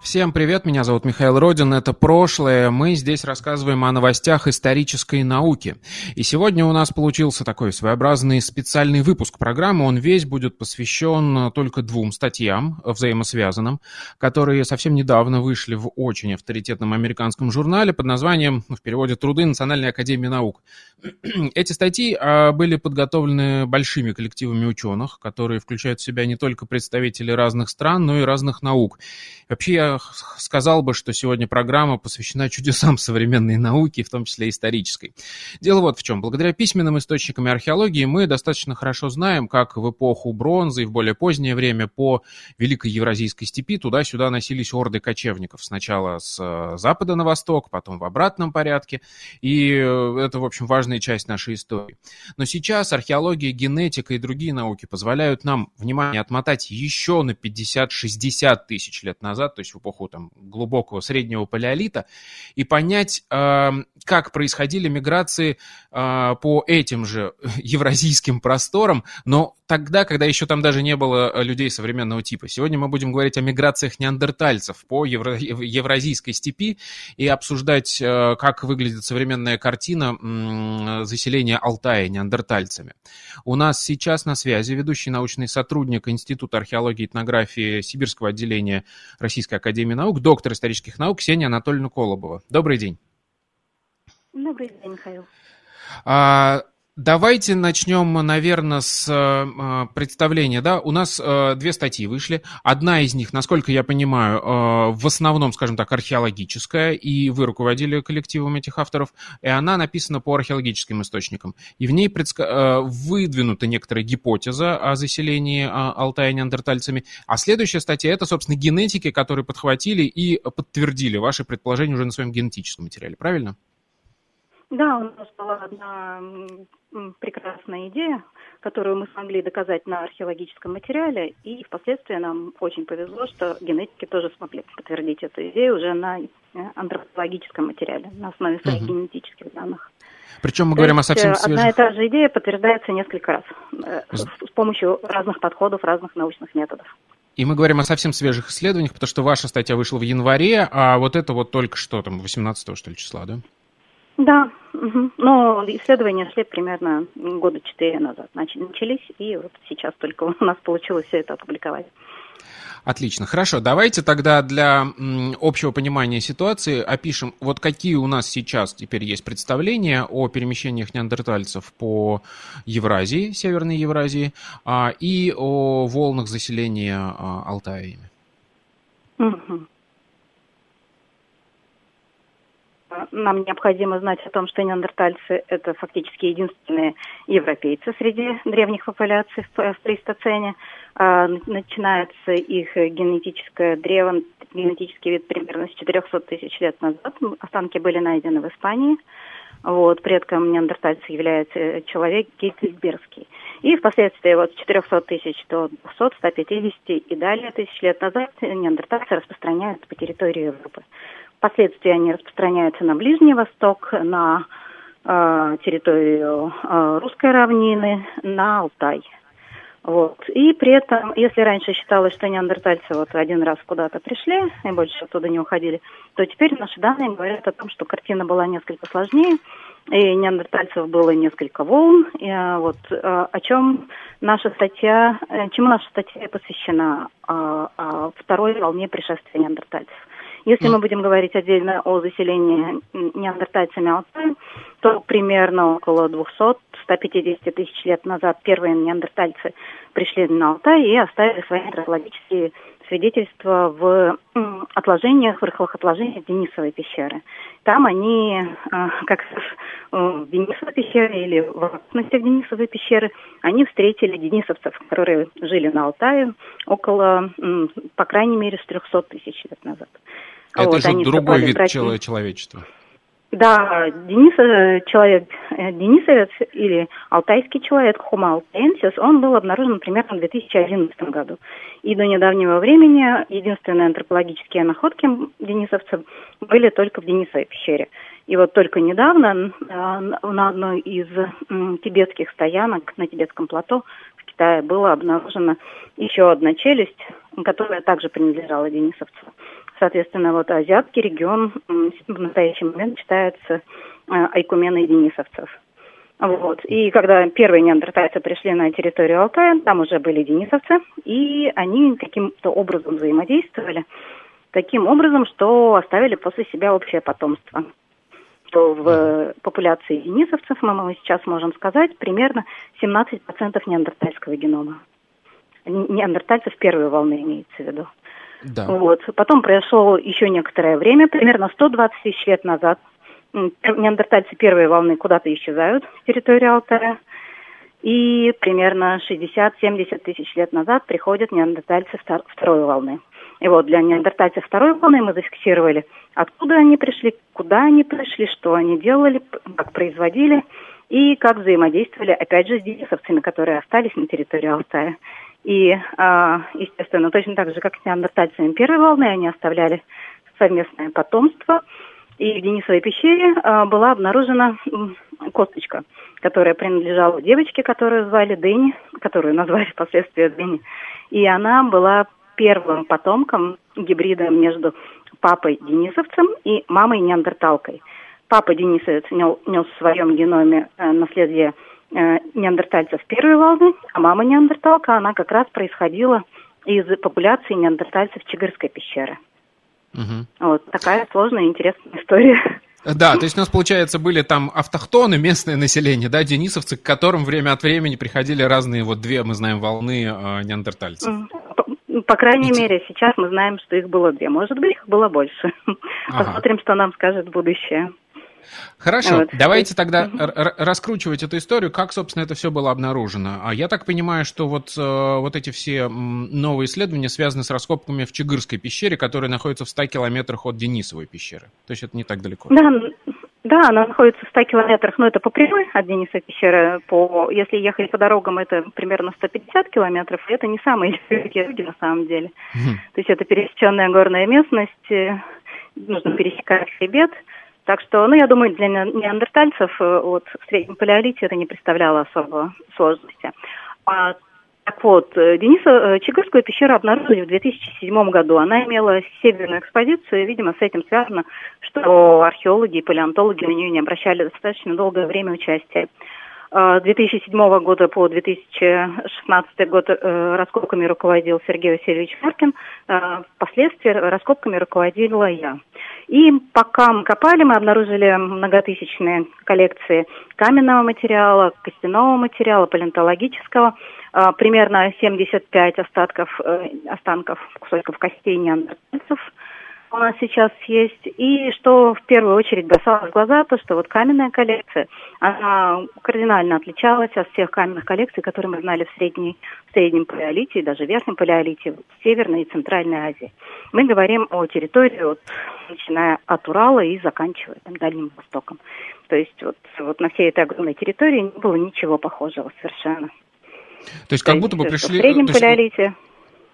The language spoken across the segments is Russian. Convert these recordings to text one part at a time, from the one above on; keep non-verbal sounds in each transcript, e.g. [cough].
Всем привет, меня зовут Михаил Родин, это «Прошлое». Мы здесь рассказываем о новостях исторической науки. И сегодня у нас получился такой своеобразный специальный выпуск программы. Он весь будет посвящен только двум статьям, взаимосвязанным, которые совсем недавно вышли в очень авторитетном американском журнале под названием, ну, в переводе «Труды Национальной Академии Наук». [clears throat] Эти статьи а, были подготовлены большими коллективами ученых, которые включают в себя не только представителей разных стран, но и разных наук. Вообще, я сказал бы, что сегодня программа посвящена чудесам современной науки, в том числе исторической. Дело вот в чем. Благодаря письменным источникам археологии мы достаточно хорошо знаем, как в эпоху бронзы и в более позднее время по Великой Евразийской степи туда-сюда носились орды кочевников. Сначала с э, запада на восток, потом в обратном порядке. И э, это, в общем, важная часть нашей истории. Но сейчас археология, генетика и другие науки позволяют нам, внимание, отмотать еще на 50-60 тысяч лет назад, то есть эпоху там, глубокого среднего палеолита, и понять, э, как происходили миграции э, по этим же [laughs] евразийским просторам, но тогда, когда еще там даже не было э, людей современного типа. Сегодня мы будем говорить о миграциях неандертальцев по евро, евразийской степи и обсуждать, как выглядит современная картина заселения Алтая неандертальцами. У нас сейчас на связи ведущий научный сотрудник Института археологии и этнографии Сибирского отделения Российской Академии наук, доктор исторических наук Ксения Анатольевна Колобова. Добрый день. Добрый день, Михаил. А, Давайте начнем, наверное, с э, представления. Да? У нас э, две статьи вышли. Одна из них, насколько я понимаю, э, в основном, скажем так, археологическая, и вы руководили коллективом этих авторов, и она написана по археологическим источникам. И в ней предск... э, выдвинута некоторая гипотеза о заселении э, Алтая неандертальцами. А следующая статья – это, собственно, генетики, которые подхватили и подтвердили ваши предположения уже на своем генетическом материале. Правильно? Да, у нас была одна прекрасная идея, которую мы смогли доказать на археологическом материале, и впоследствии нам очень повезло, что генетики тоже смогли подтвердить эту идею уже на э, антропологическом материале, на основе своих угу. генетических данных. Причем мы То говорим о совсем свежих... Одна и та же идея подтверждается несколько раз э, с помощью разных подходов, разных научных методов. И мы говорим о совсем свежих исследованиях, потому что ваша статья вышла в январе, а вот это вот только что, там, 18 что ли, числа, да? Да, угу. но исследования шли примерно года четыре назад. Начались, и вот сейчас только [laughs] у нас получилось все это опубликовать. Отлично, хорошо. Давайте тогда для общего понимания ситуации опишем, вот какие у нас сейчас теперь есть представления о перемещениях неандертальцев по Евразии, Северной Евразии, а, и о волнах заселения а, Алтая Угу. Нам необходимо знать о том, что неандертальцы – это фактически единственные европейцы среди древних популяций в плейстоцене. А, начинается их генетическое древо, генетический вид примерно с 400 тысяч лет назад. Останки были найдены в Испании. Вот, предком неандертальцев является человек Гейтльбергский. И впоследствии вот с 400 тысяч до 200, 150 и далее тысяч лет назад неандертальцы распространяются по территории Европы. Впоследствии они распространяются на Ближний Восток, на э, территорию э, русской равнины, на Алтай. Вот. И при этом, если раньше считалось, что неандертальцы вот один раз куда-то пришли и больше оттуда не уходили, то теперь наши данные говорят о том, что картина была несколько сложнее, и неандертальцев было несколько волн. И, э, вот, э, о чем наша статья, э, чему наша статья посвящена, о второй волне пришествия неандертальцев. Если мы будем говорить отдельно о заселении неандертальцами Алтая, то примерно около 200-150 тысяч лет назад первые неандертальцы пришли на Алтай и оставили свои антропологические свидетельства в отложениях, в рыхлых отложениях Денисовой пещеры. Там они, а, как в Денисовой пещере или в окрестностях Денисовой пещеры, они встретили денисовцев, которые жили на Алтае около, по крайней мере, с 300 тысяч лет назад. Это вот, же другой вид братья. человечества. Да, Денис, э, человек э, Денисовец или алтайский человек Хума Алтаенсис, он был обнаружен примерно в 2011 году. И до недавнего времени единственные антропологические находки денисовцев были только в Денисовой пещере. И вот только недавно на одной из тибетских стоянок на тибетском плато в Китае была обнаружена еще одна челюсть, которая также принадлежала денисовцу. Соответственно, вот азиатский регион в настоящий момент считается э, айкуменой денисовцев. Вот. И когда первые неандертальцы пришли на территорию Алтая, там уже были денисовцы, и они каким-то образом взаимодействовали, таким образом, что оставили после себя общее потомство. То в популяции денисовцев, мы сейчас можем сказать, примерно 17% неандертальского генома. Неандертальцев первой волны имеется в виду. Да. Вот. Потом прошло еще некоторое время, примерно 120 тысяч лет назад. Неандертальцы первой волны куда-то исчезают с территории Алтая. И примерно 60-70 тысяч лет назад приходят неандертальцы второй волны. И вот для неандертальцев второй волны мы зафиксировали, откуда они пришли, куда они пришли, что они делали, как производили и как взаимодействовали, опять же, с денисовцами, которые остались на территории Алтая. И, а, естественно, точно так же, как с неандертальцами первой волны, они оставляли совместное потомство. И в Денисовой пещере а, была обнаружена косточка, которая принадлежала девочке, которую звали Дэнни, которую назвали [laughs] впоследствии Дэнни. И она была первым потомком гибрида между папой Денисовцем и мамой неандерталкой. Папа Денисовец нес в своем геноме э, наследие неандертальцев первой волны, а мама неандерталка, она как раз происходила из популяции неандертальцев Чигырской пещеры. Угу. Вот такая сложная и интересная история. Да, то есть у нас, получается, были там автохтоны, местное население, да, денисовцы, к которым время от времени приходили разные, вот две, мы знаем, волны э, неандертальцев. По, по крайней и... мере, сейчас мы знаем, что их было две. Может быть, их было больше. Ага. Посмотрим, что нам скажет будущее. Хорошо, вот. давайте тогда раскручивать эту историю, как, собственно, это все было обнаружено. А я так понимаю, что вот, э, вот эти все новые исследования связаны с раскопками в Чигырской пещере, которая находится в 100 километрах от Денисовой пещеры. То есть это не так далеко. Да, да, она находится в 100 километрах, но это по прямой от Денисовой пещеры. По, если ехать по дорогам, это примерно 150 километров, и это не самые легкие люди на самом деле. Угу. То есть это пересеченная горная местность, э, нужно пересекать хребет, так что, ну, я думаю, для неандертальцев э, вот, в среднем палеолите это не представляло особо сложности. А, так вот, э, Дениса э, Чигырскую пещеру обнаружили в 2007 году. Она имела северную экспозицию, и, видимо, с этим связано, что археологи и палеонтологи на нее не обращали достаточно долгое время участия. С 2007 года по 2016 год раскопками руководил Сергей Васильевич Маркин. Впоследствии раскопками руководила я. И пока мы копали, мы обнаружили многотысячные коллекции каменного материала, костяного материала, палеонтологического, а, примерно 75 остатков, э, останков кусочков костей неандертальцев – у нас сейчас есть. И что в первую очередь бросалось в глаза, то что вот каменная коллекция, она кардинально отличалась от всех каменных коллекций, которые мы знали в, средней, в среднем палеолите и даже в верхнем палеолите, в Северной и Центральной Азии. Мы говорим о территории, вот, начиная от Урала и заканчивая там, Дальним Востоком. То есть вот, вот на всей этой огромной территории не было ничего похожего совершенно. То есть как то будто бы пришли... В среднем палеолите...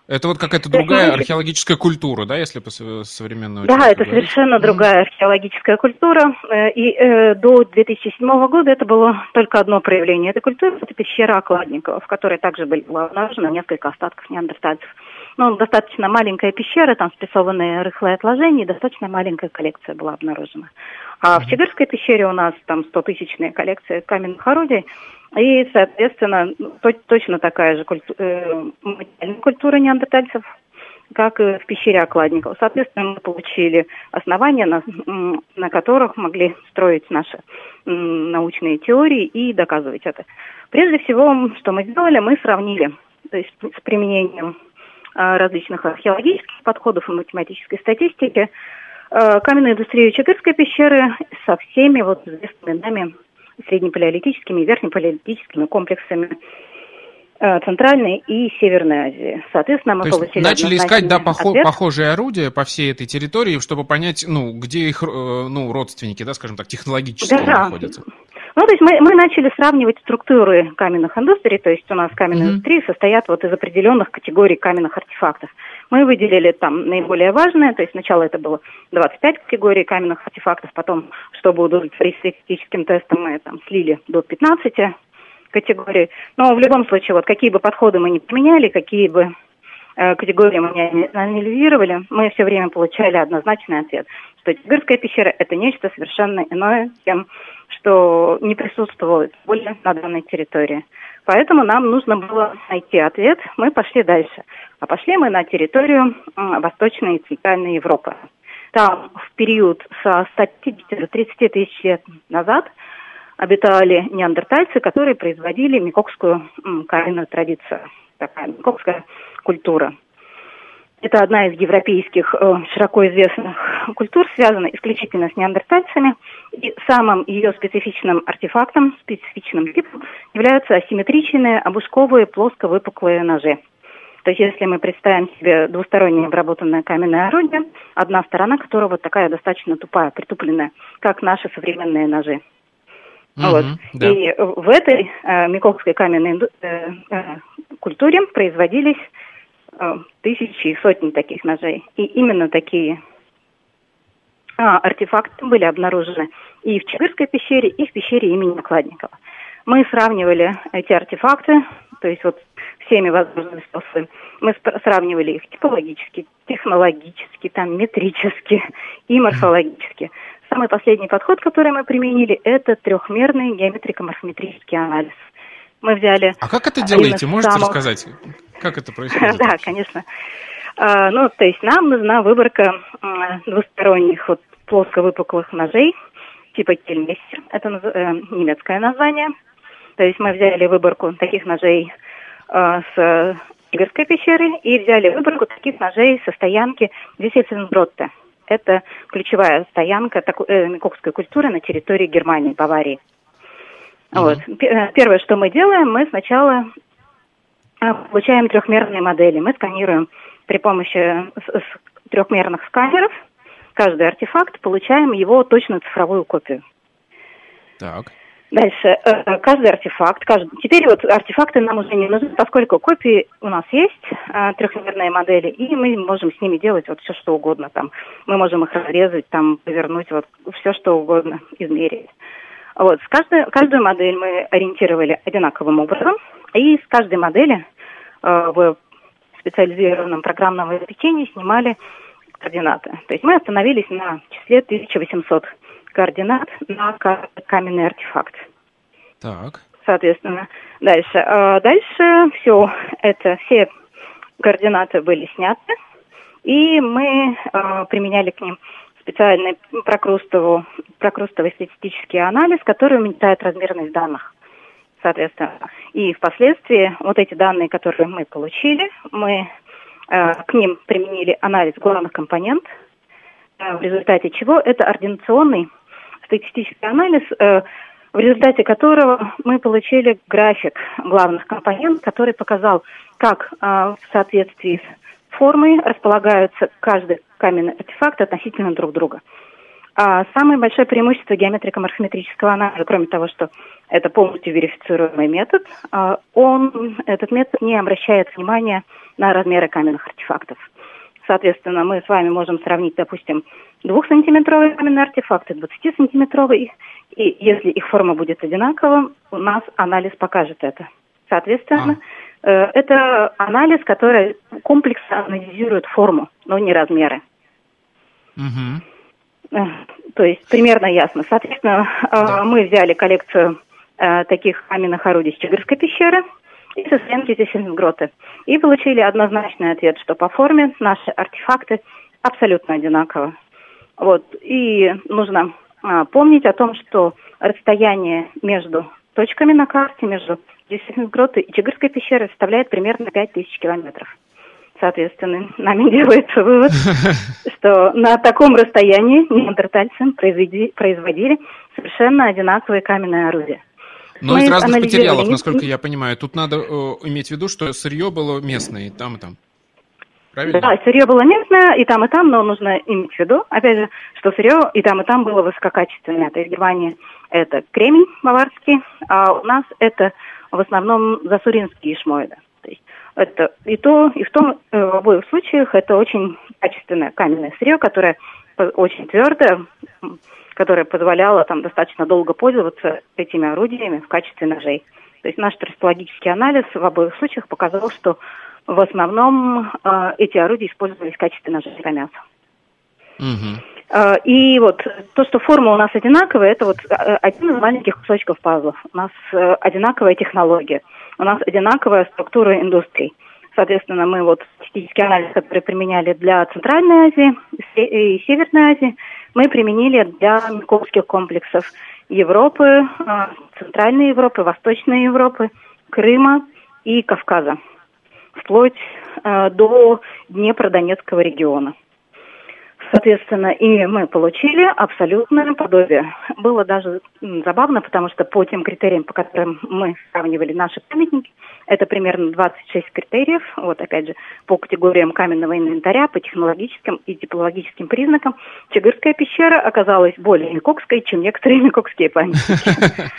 Это вот какая-то другая археологическая культура, да, если по современному Да, это говорить? совершенно другая археологическая культура. Э, и э, до 2007 года это было только одно проявление этой культуры, это пещера Окладникова, в которой также были обнаружено несколько остатков неандертальцев. Ну, достаточно маленькая пещера, там спрессованные рыхлые отложения, достаточно маленькая коллекция была обнаружена. А в Чигырской пещере у нас там 100-тысячная коллекция каменных орудий, и, соответственно, точно такая же э, культура неандертальцев, как и в пещере Окладников. Соответственно, мы получили основания, на, на которых могли строить наши научные теории и доказывать это. Прежде всего, что мы сделали, мы сравнили, то есть с применением а, различных археологических подходов и математической статистики, а, каменную индустрию Чатырской пещеры со всеми вот известными нами среднепалеолитическими и верхнепалеолитическими комплексами. Э, Центральной и Северной Азии. Соответственно, мы То получили начали искать да, похо- похожие орудия по всей этой территории, чтобы понять, ну, где их э, ну, родственники, да, скажем так, технологически да. находятся. Ну, то есть мы, мы начали сравнивать структуры каменных индустрий, то есть у нас каменные mm-hmm. индустрии состоят вот из определенных категорий каменных артефактов. Мы выделили там наиболее важные, то есть сначала это было 25 категорий каменных артефактов, потом, чтобы удовлетворить статистическим тестам, мы там слили до 15 категорий. Но в любом случае, вот какие бы подходы мы ни применяли, какие бы э, категории мы не анализировали, мы все время получали однозначный ответ, что Тигырская пещера – это нечто совершенно иное, тем, что не присутствовало более на данной территории. Поэтому нам нужно было найти ответ. Мы пошли дальше. А пошли мы на территорию Восточной и Центральной Европы. Там в период со 150 до 30 тысяч лет назад – обитали неандертальцы, которые производили микокскую каменную традицию, такая микокская культура. Это одна из европейских э, широко известных культур, связана исключительно с неандертальцами. И самым ее специфичным артефактом, специфичным типом являются асимметричные обушковые плоско-выпуклые ножи. То есть если мы представим себе двустороннее обработанное каменное орудие, одна сторона которого такая достаточно тупая, притупленная, как наши современные ножи. Угу, вот. да. И в этой э, Миколской каменной э, э, культуре производились э, тысячи и сотни таких ножей. И именно такие артефакты были обнаружены и в Чигырской пещере, и в пещере имени Окладникова. Мы сравнивали эти артефакты, то есть вот всеми возможными способами. Мы сравнивали их типологически, технологически, там, метрически и морфологически. Самый последний подход, который мы применили, это трехмерный геометрико-морфометрический анализ. Мы взяли... А как это делаете? Можете самых... рассказать? Как это [laughs] происходит? Да, конечно. А, ну, то есть нам нужна выборка двусторонних вот плоско-выпуклых ножей типа кельместер. Это э, немецкое название. То есть мы взяли выборку таких ножей э, с Игорской пещеры и взяли выборку таких ножей со стоянки Висельсенбротте это ключевая стоянка такой, э, микокской культуры на территории Германии, Баварии. Mm-hmm. Вот. Э, первое, что мы делаем, мы сначала э, получаем трехмерные модели. Мы сканируем при помощи трехмерных сканеров каждый артефакт, получаем его точную цифровую копию. Так. Дальше, э, каждый артефакт, каждый... теперь вот артефакты нам уже не нужны, поскольку копии у нас есть, э, трехмерные модели, и мы можем с ними делать вот все, что угодно. Там. Мы можем их разрезать, там, повернуть, вот все, что угодно, измерить. Вот, с каждой, каждую модель мы ориентировали одинаковым образом, и с каждой модели э, в специализированном программном обеспечении снимали координаты. То есть мы остановились на числе 1800 координат на каменный артефакт. Так. Соответственно, дальше. А дальше все это, все координаты были сняты, и мы э, применяли к ним специальный прокрустовый, прокрустовый статистический анализ, который уменьшает размерность данных. Соответственно, и впоследствии вот эти данные, которые мы получили, мы э, к ним применили анализ главных компонентов, э, в результате чего это ординационный статистический анализ, э, в результате которого мы получили график главных компонентов, который показал, как э, в соответствии с формой располагаются каждый каменный артефакт относительно друг друга. А самое большое преимущество геометрико-морфометрического анализа, кроме того, что это полностью верифицируемый метод, э, он, этот метод не обращает внимания на размеры каменных артефактов. Соответственно, мы с вами можем сравнить, допустим, двухсантиметровые каменные артефакты, 20-сантиметровые. И если их форма будет одинакова, у нас анализ покажет это. Соответственно, а. э, это анализ, который комплексно анализирует форму, но не размеры. Угу. То есть примерно ясно. Соответственно, э, да. мы взяли коллекцию э, таких каменных орудий с Чигырской пещеры – и со Свенки Зефельнгроты. И получили однозначный ответ, что по форме наши артефакты абсолютно одинаковы. Вот. И нужно а, помнить о том, что расстояние между точками на карте, между Зефельнгротой и Чигырской пещерой составляет примерно 5000 километров. Соответственно, нами [laughs] делается вывод, [laughs] что на таком расстоянии неандертальцы производили совершенно одинаковые каменные орудия. Но из разных материалов, насколько я понимаю. Тут надо иметь в виду, что сырье было местное и там, и там. Правильно? Да, сырье было местное и там, и там, но нужно иметь в виду, опять же, что сырье и там, и там было высококачественное. То есть в Германии это кремень баварский, а у нас это в основном засуринские шмоиды. То есть это и то, и в том, э, в обоих случаях это очень качественное каменное сырье, которое очень твердое, которое позволяло там достаточно долго пользоваться этими орудиями в качестве ножей. То есть наш травматологический анализ в обоих случаях показал, что в основном э, эти орудия использовались в качестве ножей для мяса. Угу. Э, и вот то, что форма у нас одинаковая, это вот э, один из маленьких кусочков пазлов. У нас э, одинаковая технология, у нас одинаковая структура индустрии. Соответственно, мы вот статистический анализ, который применяли для Центральной Азии и Северной Азии, мы применили для Миковских комплексов Европы, э, Центральной Европы, Восточной Европы, Крыма и Кавказа вплоть э, до Днепродонецкого региона. Соответственно, и мы получили абсолютное подобие. Было даже забавно, потому что по тем критериям, по которым мы сравнивали наши памятники, это примерно 26 критериев, вот опять же, по категориям каменного инвентаря, по технологическим и типологическим признакам, Чигырская пещера оказалась более микокской, чем некоторые микокские памятники. [laughs]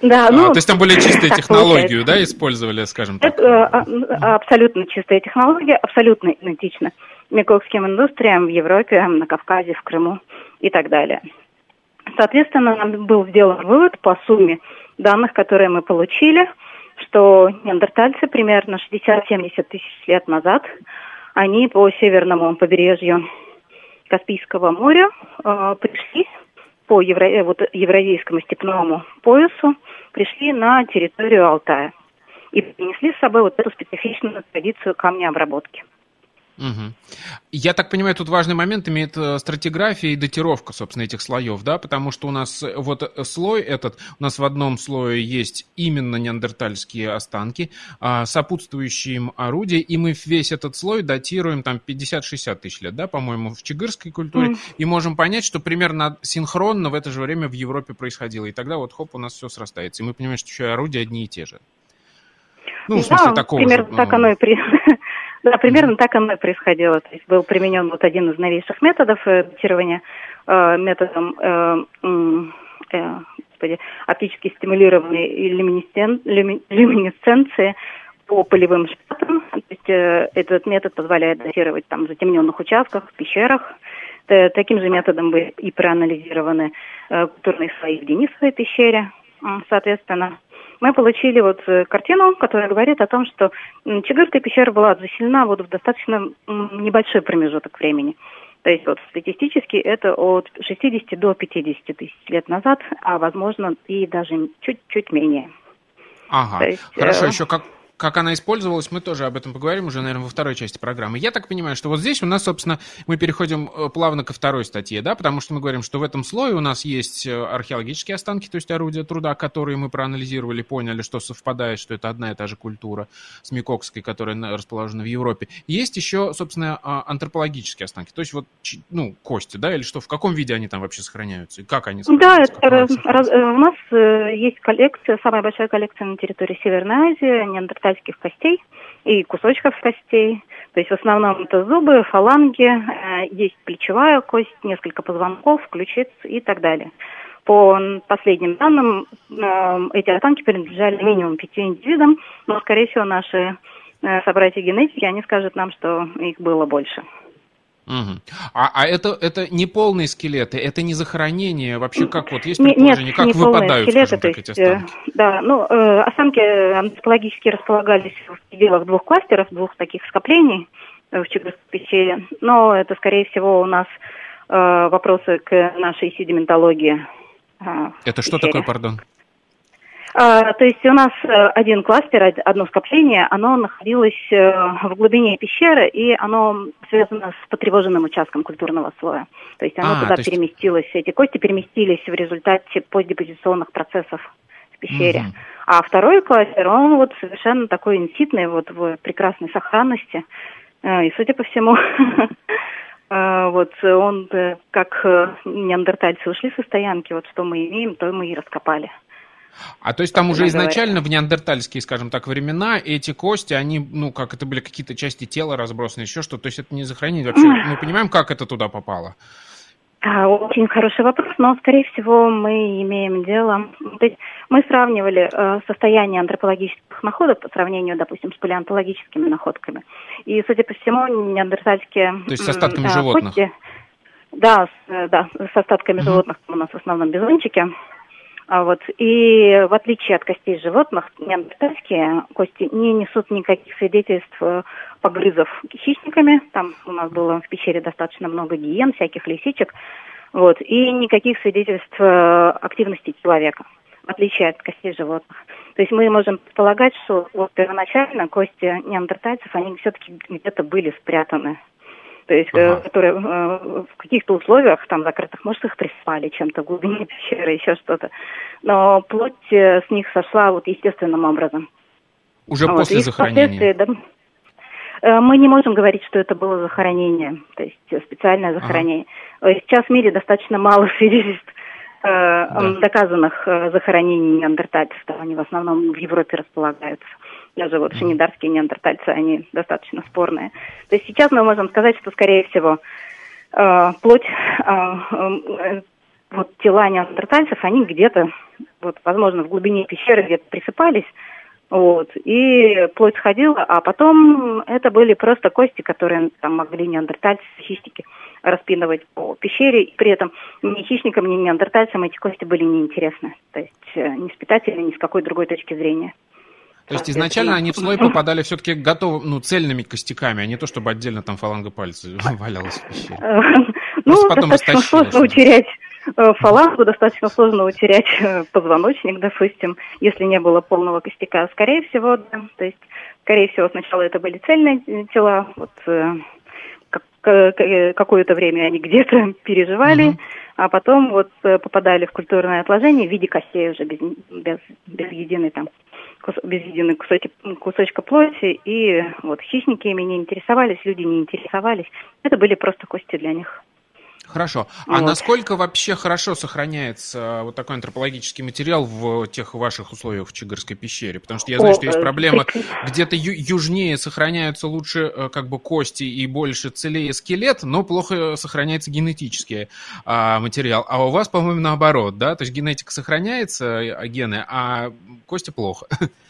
Да, ну, а, то есть там более чистые технологию, да, использовали, скажем так? Это, а, а, абсолютно чистая технология, абсолютно идентична миковским индустриям в Европе, на Кавказе, в Крыму и так далее. Соответственно, был сделан вывод по сумме данных, которые мы получили, что неандертальцы примерно 60-70 тысяч лет назад, они по северному побережью Каспийского моря э, пришли по евро, э, вот, евразийскому степному поясу пришли на территорию Алтая и принесли с собой вот эту специфичную традицию камнеобработки. Угу. Я так понимаю, тут важный момент имеет э, стратиграфия и датировка, собственно, этих слоев, да, потому что у нас э, вот слой этот, у нас в одном слое есть именно неандертальские останки, а сопутствующие им орудия, и мы весь этот слой датируем там 50-60 тысяч лет, да, по-моему, в чигырской культуре, mm. и можем понять, что примерно синхронно в это же время в Европе происходило, и тогда вот хоп, у нас все срастается, и мы понимаем, что еще и орудия одни и те же. Ну, в смысле, да, такого примерно же, так оно и при... [laughs] Да, примерно так оно и происходило. То есть был применен вот один из новейших методов э, датирования э, методом э, э, господи, оптически стимулированной люминесцен, люминесценции по полевым шпатам. То есть э, этот метод позволяет датировать там в затемненных участках, в пещерах. Т таким же методом были и проанализированы э, культурные слои в Денисовой пещере. Соответственно, мы получили вот э, картину, которая говорит о том, что Чигырская пещера была заселена вот в достаточно небольшой промежуток времени. То есть вот статистически это от 60 до 50 тысяч лет назад, а возможно и даже чуть-чуть менее. Ага. есть, Хорошо, э... еще как, как она использовалась, мы тоже об этом поговорим уже, наверное, во второй части программы. Я так понимаю, что вот здесь у нас, собственно, мы переходим э, плавно ко второй статье, да, потому что мы говорим, что в этом слое у нас есть э, археологические останки, то есть орудия труда, которые мы проанализировали, поняли, что совпадает, что это одна и та же культура с Микокской, которая расположена в Европе. Есть еще, собственно, а, антропологические останки, то есть вот, ну, кости, да, или что, в каком виде они там вообще сохраняются, и как они сохраняются? Да, это, раз, э, у нас есть коллекция, самая большая коллекция на территории Северной Азии, неандертальских китайских костей и кусочков костей. То есть в основном это зубы, фаланги, э, есть плечевая кость, несколько позвонков, ключиц и так далее. По последним данным, э, эти останки принадлежали минимум пяти индивидам, но, скорее всего, наши э, собратья генетики, они скажут нам, что их было больше. Угу. А, а это, это не полные скелеты, это не захоронение, вообще как вот есть предположение, Нет, как не выпадают, скелеты, так, есть, эти останки? Э, да, ну, э, останки антропологически располагались в пределах двух кластеров, двух таких скоплений э, в Чигырской пещере, но это, скорее всего, у нас э, вопросы к нашей седиментологии. Э, это что такое, пардон? А, то есть у нас э, один кластер, одно скопление, оно находилось э, в глубине пещеры, и оно связано с потревоженным участком культурного слоя. То есть оно а, туда есть... переместилось, эти кости переместились в результате постдепозиционных процессов в пещере. Угу. А второй кластер, он вот совершенно такой инситный, вот в прекрасной сохранности. Э, и, судя по всему, [laughs] вот он, как неандертальцы ушли со стоянки, вот что мы имеем, то мы и раскопали. А то есть там уже изначально в неандертальские, скажем так, времена эти кости, они, ну, как это были какие-то части тела разбросаны, еще что, то есть это не захоронение вообще. Мы понимаем, как это туда попало? Да, очень хороший вопрос, но, скорее всего, мы имеем дело... То есть мы сравнивали э, состояние антропологических находок по сравнению, допустим, с палеонтологическими находками. И, судя по всему, неандертальские... То есть с остатками э, животных? Кости, да, с, э, да, с остатками угу. животных у нас в основном бизончики. А вот, и в отличие от костей животных, неандертальские кости не несут никаких свидетельств э, погрызов хищниками. Там у нас было в пещере достаточно много гиен, всяких лисичек. Вот, и никаких свидетельств э, активности человека, в отличие от костей животных. То есть мы можем предполагать, что вот первоначально кости неандертальцев, они все-таки где-то были спрятаны то есть э, ага. которые э, в каких-то условиях там закрытых, может, их приспали чем-то глубине пещеры, еще что-то. Но плоть э, с них сошла вот естественным образом. Уже вот. после и захоронения? Да, мы не можем говорить, что это было захоронение, то есть специальное захоронение. Ага. Сейчас в мире достаточно мало [laughs] свидетельств да. доказанных захоронений неандертальцев. Они в основном в Европе располагаются даже вот шинидарские неандертальцы, они достаточно спорные. То есть сейчас мы можем сказать, что, скорее всего, э, плоть, э, э, вот тела неандертальцев, они где-то, вот, возможно, в глубине пещеры где-то присыпались, вот, и плоть сходила, а потом это были просто кости, которые там могли неандертальцы, хищники распинывать по пещере, и при этом ни хищникам, ни неандертальцам эти кости были неинтересны, то есть э, ни с питательной, ни с какой другой точки зрения. То есть изначально они в слой попадали все-таки готовы, ну, цельными костяками, а не то, чтобы отдельно там фаланга пальца [laughs] валялась в пещере. [laughs] Ну, достаточно сложно утерять э, фалангу, достаточно сложно утерять э, позвоночник, допустим, если не было полного костяка. Скорее всего, да. То есть, скорее всего, сначала это были цельные тела, вот э, какое-то время они где-то [laughs] переживали, а потом вот попадали в культурное отложение в виде костей уже без, без, без единой там без единой кусочек, кусочка плоти, и вот хищники ими не интересовались, люди не интересовались. Это были просто кости для них. Хорошо. А вот. насколько вообще хорошо сохраняется вот такой антропологический материал в тех ваших условиях в Чигарской пещере? Потому что я знаю, О, что есть э, проблема, [laughs] где-то ю- южнее сохраняются лучше э, как бы кости и больше целее скелет, но плохо сохраняется генетический а, материал. А у вас, по-моему, наоборот, да? То есть генетика сохраняется, а гены, а кости плохо. [laughs]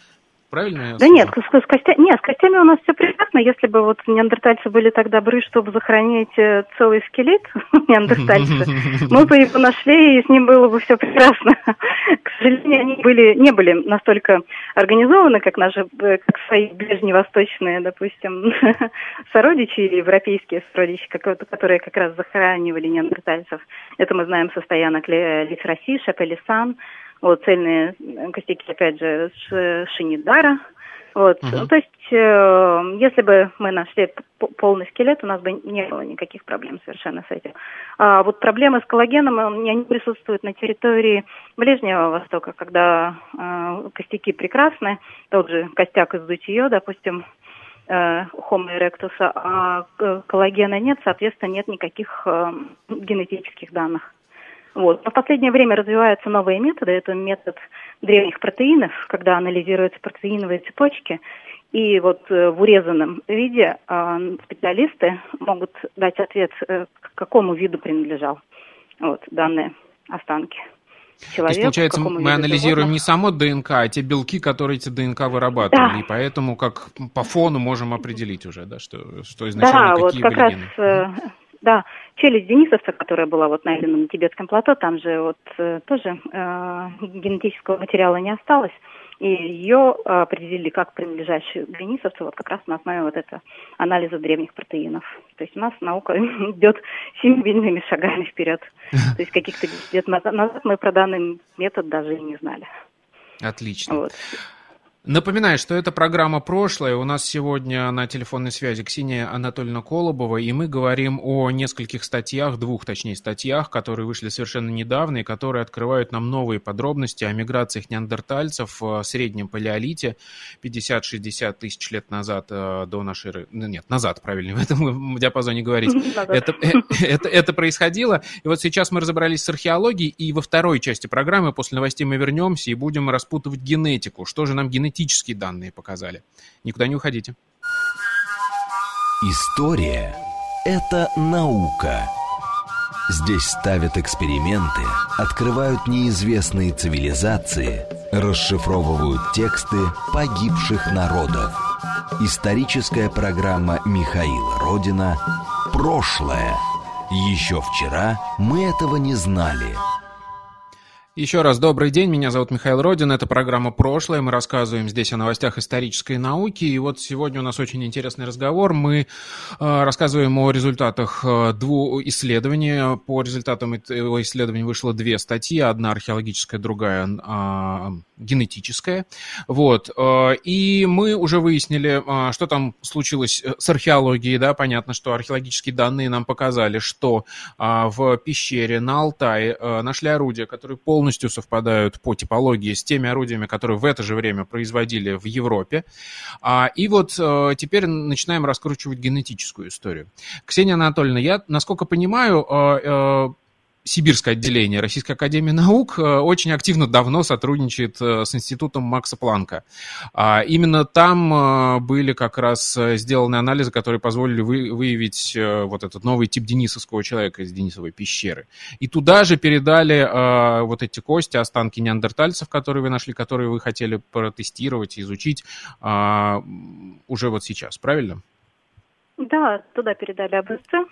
Правильно? Да нет, с, с, костя... нет, с костями у нас все прекрасно. Если бы вот неандертальцы были так добры, чтобы сохранить э, целый скелет [laughs] неандертальца, [laughs] мы бы его нашли, и с ним было бы все прекрасно. [laughs] К сожалению, они были, не были настолько организованы, как наши, э, как свои ближневосточные, допустим, сородичи или европейские сородичи, которые как раз захоранивали неандертальцев. Это мы знаем со стоянок Лифраси, Шапелисан, вот цельные костяки, опять же, с шинидара. Вот. Угу. Ну, то есть, э, если бы мы нашли полный скелет, у нас бы не было никаких проблем совершенно с этим. А вот проблемы с коллагеном, они присутствуют на территории Ближнего Востока, когда э, костяки прекрасны, тот же костяк из дутье, допустим, э, Homo erectus, а коллагена нет, соответственно, нет никаких э, генетических данных. Вот. Но в последнее время развиваются новые методы. Это метод древних протеинов, когда анализируются протеиновые цепочки. И вот э, в урезанном виде э, специалисты могут дать ответ, э, к какому виду принадлежал вот, данные останки. Человек, То есть, получается, мы анализируем животных. не само ДНК, а те белки, которые эти ДНК вырабатывали. Да. И поэтому как по фону можем определить уже, да, что, что изначально да, какие вот как были раз, гены. Да, челюсть Денисовца, которая была вот найдена на тибетском плато, там же вот э, тоже э, генетического материала не осталось. И ее э, определили как принадлежащую Денисовцу вот как раз на основе вот этого анализа древних протеинов. То есть у нас наука [laughs] идет семимильными шагами вперед. [laughs] То есть каких-то лет назад мы про данный метод даже и не знали. Отлично. Вот. Напоминаю, что это программа «Прошлое». У нас сегодня на телефонной связи Ксения Анатольевна Колобова, и мы говорим о нескольких статьях, двух, точнее, статьях, которые вышли совершенно недавно и которые открывают нам новые подробности о миграциях неандертальцев в среднем палеолите 50-60 тысяч лет назад э, до нашей... Ну, нет, назад, правильно, [laughs] в этом диапазоне говорить. [laughs] Это, э, это, это происходило. И вот сейчас мы разобрались с археологией, и во второй части программы после новостей мы вернемся и будем распутывать генетику. Что же нам генетика статистические данные показали. Никуда не уходите. История – это наука. Здесь ставят эксперименты, открывают неизвестные цивилизации, расшифровывают тексты погибших народов. Историческая программа Михаила Родина «Прошлое». Еще вчера мы этого не знали – еще раз добрый день, меня зовут Михаил Родин, это программа «Прошлое», мы рассказываем здесь о новостях исторической науки, и вот сегодня у нас очень интересный разговор, мы э, рассказываем о результатах э, двух исследований, по результатам этого исследования вышло две статьи, одна археологическая, другая э, генетическая, вот, э, и мы уже выяснили, э, что там случилось с археологией, да, понятно, что археологические данные нам показали, что э, в пещере на Алтае э, нашли орудия, которые полностью полностью совпадают по типологии с теми орудиями, которые в это же время производили в Европе. А, и вот э, теперь начинаем раскручивать генетическую историю. Ксения Анатольевна, я, насколько понимаю, э, э, Сибирское отделение Российской Академии Наук э, очень активно давно сотрудничает э, с Институтом Макса Планка. А именно там э, были как раз сделаны анализы, которые позволили выявить вот этот новый тип денисовского человека из Денисовой пещеры. И туда же передали вот эти кости, останки неандертальцев, которые вы нашли, которые вы хотели протестировать, изучить уже вот сейчас, правильно? Да, туда передали образцы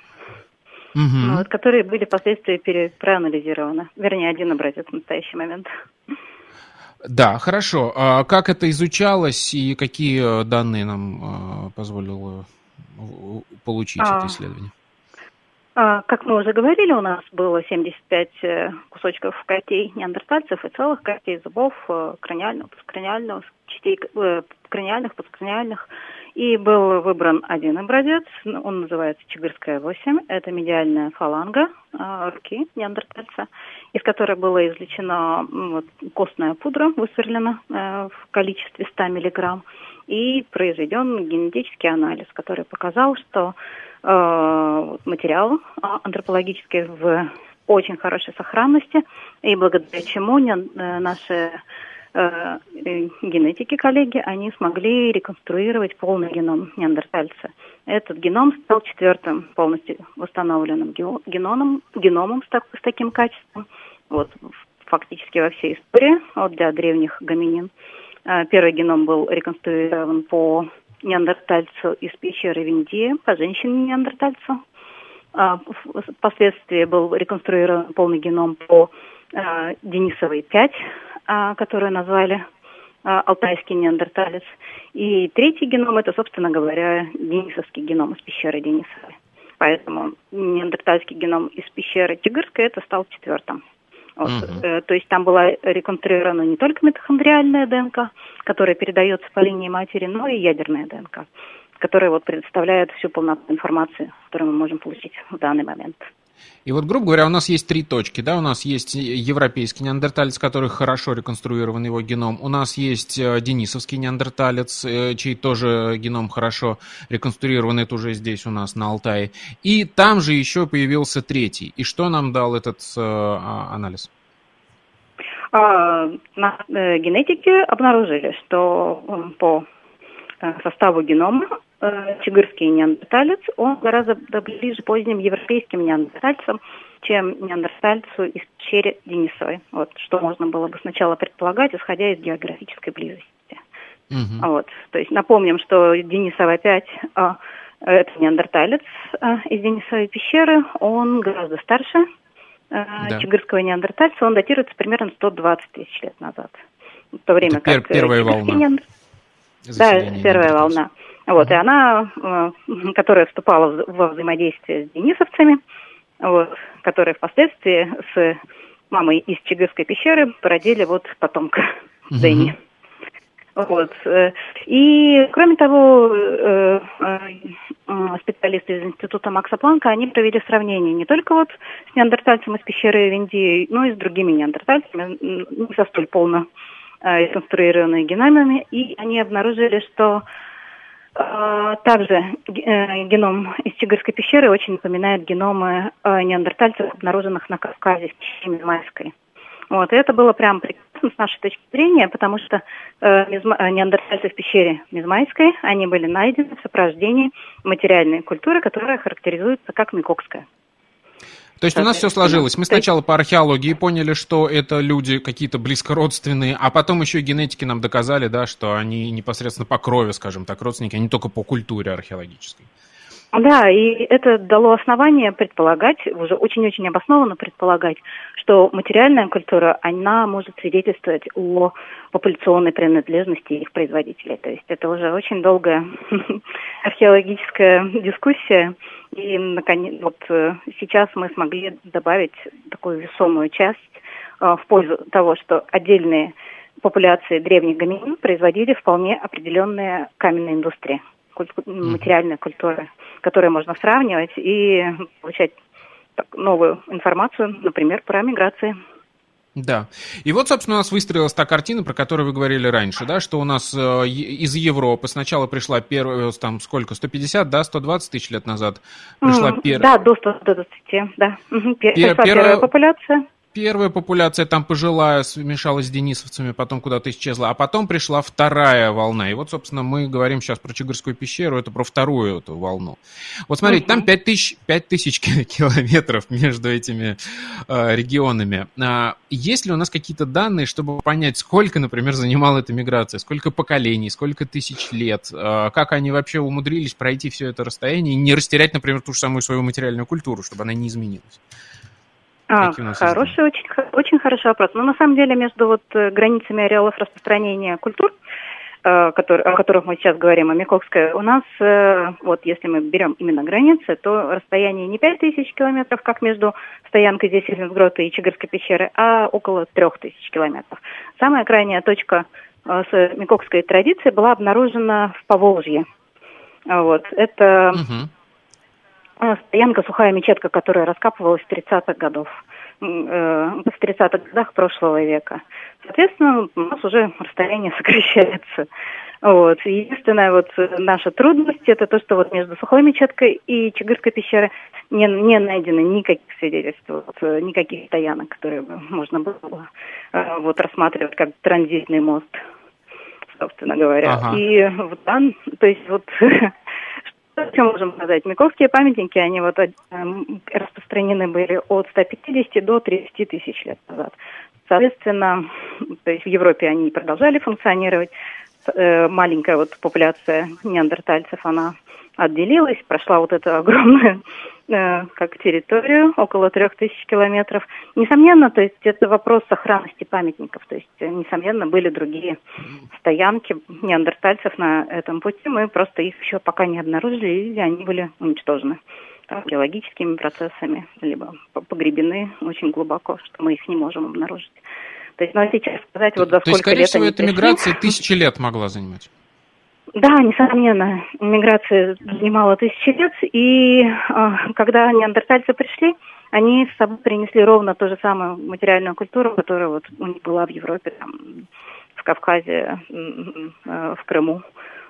угу. вот, которые были впоследствии пере, проанализированы. Вернее, один образец в настоящий момент. Да, хорошо. А как это изучалось и какие данные нам а, позволило получить а, это исследование? А, как мы уже говорили, у нас было 75 э, кусочков костей неандертальцев и целых костей зубов, э, краниального, посткраниального, частей э, краниальных, посткраниальных и был выбран один образец, он называется Чигырская 8. Это медиальная фаланга э, руки неандертальца, из которой была извлечена вот, костная пудра, высверлена э, в количестве 100 миллиграмм, и произведен генетический анализ, который показал, что э, материал антропологический в очень хорошей сохранности, и благодаря чему не, э, наши генетики, коллеги, они смогли реконструировать полный геном неандертальца. Этот геном стал четвертым полностью восстановленным геномом, геномом с, так, с таким качеством. Вот фактически во всей истории, вот для древних гоминин. Э, первый геном был реконструирован по неандертальцу из пещеры Виндии, по женщине-неандертальцу. Впоследствии был реконструирован полный геном по Денисовой 5, а, которую назвали а, алтайский неандерталец. И третий геном – это, собственно говоря, денисовский геном из пещеры Денисовой. Поэтому неандертальский геном из пещеры Тигырской это стал четвертым. Вот. Uh-huh. То есть там была реконструирована не только митохондриальная ДНК, которая передается по линии матери, но и ядерная ДНК, которая вот предоставляет всю полноту информации, которую мы можем получить в данный момент. И вот, грубо говоря, у нас есть три точки, да, у нас есть европейский неандерталец, который хорошо реконструирован его геном, у нас есть э, денисовский неандерталец, э, чей тоже геном хорошо реконструирован, это уже здесь у нас на Алтае, и там же еще появился третий. И что нам дал этот э, а, анализ? А, на э, генетике обнаружили, что по составу генома э, чигырский неандерталец, он гораздо ближе поздним европейским неандертальцам, чем неандертальцу из пещеры Денисовой. Вот, что можно было бы сначала предполагать, исходя из географической близости. Угу. Вот, то есть напомним, что Денисова опять э, это неандерталец э, из Денисовой пещеры, он гораздо старше э, да. чигырского неандертальца, он датируется примерно 120 тысяч лет назад. В то время это как... Первая волна. Неандер... Да, первая волна. Вот, и она, э, которая вступала во взаимодействие с денисовцами, вот, которая впоследствии с мамой из Чигырской пещеры породили вот потомка Дэнни. Вот. И, кроме того, специалисты из Института Макса Планка, они провели сравнение не только вот с неандертальцем из пещеры в Индии, но и с другими неандертальцами, не со столь полно сконструированными геномами, и они обнаружили, что также геном из Чигырской пещеры очень напоминает геномы неандертальцев, обнаруженных на Кавказе в пещере Майской. Вот, и это было прям прекрасно с нашей точки зрения, потому что э, э, неандертальцы в пещере Мизмайской, они были найдены в сопровождении материальной культуры, которая характеризуется как микокская. То есть у нас все сложилось. Мы сначала по археологии поняли, что это люди какие-то близкородственные, а потом еще и генетики нам доказали, да, что они непосредственно по крови, скажем так, родственники, а не только по культуре археологической. Да, и это дало основание предполагать, уже очень-очень обоснованно предполагать, что материальная культура, она может свидетельствовать о популяционной принадлежности их производителей. То есть это уже очень долгая [laughs] археологическая дискуссия. И наконец, вот э, сейчас мы смогли добавить такую весомую часть э, в пользу того, что отдельные популяции древних гоминин производили вполне определенные каменные индустрии, материальная культура которые можно сравнивать и получать новую информацию, например, про миграции. Да. И вот, собственно, у нас выстроилась та картина, про которую вы говорили раньше, да, что у нас э, из Европы сначала пришла первая, там, сколько, 150, да, 120 тысяч лет назад пришла mm, первая... Да, до 120, да. Угу. Пер... Пер... Первая популяция первая популяция там пожилая смешалась с денисовцами, потом куда-то исчезла, а потом пришла вторая волна. И вот, собственно, мы говорим сейчас про Чигырскую пещеру, это про вторую эту волну. Вот смотрите, угу. там 5 тысяч, 5 тысяч [laughs] километров между этими э, регионами. А, есть ли у нас какие-то данные, чтобы понять, сколько, например, занимала эта миграция, сколько поколений, сколько тысяч лет, э, как они вообще умудрились пройти все это расстояние и не растерять, например, ту же самую свою материальную культуру, чтобы она не изменилась? А, хороший, очень, очень хороший вопрос. Но ну, на самом деле между вот э, границами ареалов распространения культур, э, который, о которых мы сейчас говорим, о Миковской, у нас, э, вот если мы берем именно границы, то расстояние не 5000 километров, как между стоянкой здесь Зеленгрота и Чигырской пещеры, а около 3000 километров. Самая крайняя точка с Микокской традицией была обнаружена в Поволжье. Вот. Это угу. А, стоянка «Сухая мечетка», которая раскапывалась в 30-х годов, э, в 30-х годах прошлого века. Соответственно, у нас уже расстояние [laughs] сокращается. Вот. Единственная вот наша трудность это то, что вот между Сухой мечеткой и Чигырской пещерой не, не найдено никаких свидетельств, вот, никаких стоянок, которые можно было бы э, вот, рассматривать как транзитный мост, собственно говоря. Ага. И вот, то есть вот [laughs] Что можем сказать? Миковские памятники, они вот э, распространены были от 150 до 30 тысяч лет назад. Соответственно, то есть в Европе они продолжали функционировать. Э, маленькая вот популяция неандертальцев, она отделилась, прошла вот эту огромную [laughs] э, как территорию, около трех тысяч километров. Несомненно, то есть это вопрос сохранности памятников, то есть, э, несомненно, были другие стоянки неандертальцев на этом пути, мы просто их еще пока не обнаружили, или они были уничтожены там, биологическими процессами, либо погребены очень глубоко, что мы их не можем обнаружить. То есть, ну, а сейчас сказать, вот за сколько То есть, скорее лет всего, эта миграция тысячи лет могла занимать? Да, несомненно, миграция занимала тысячи лет, и э, когда неандертальцы пришли, они с собой принесли ровно ту же самую материальную культуру, которая вот у них была в Европе, там, в Кавказе, э, в Крыму.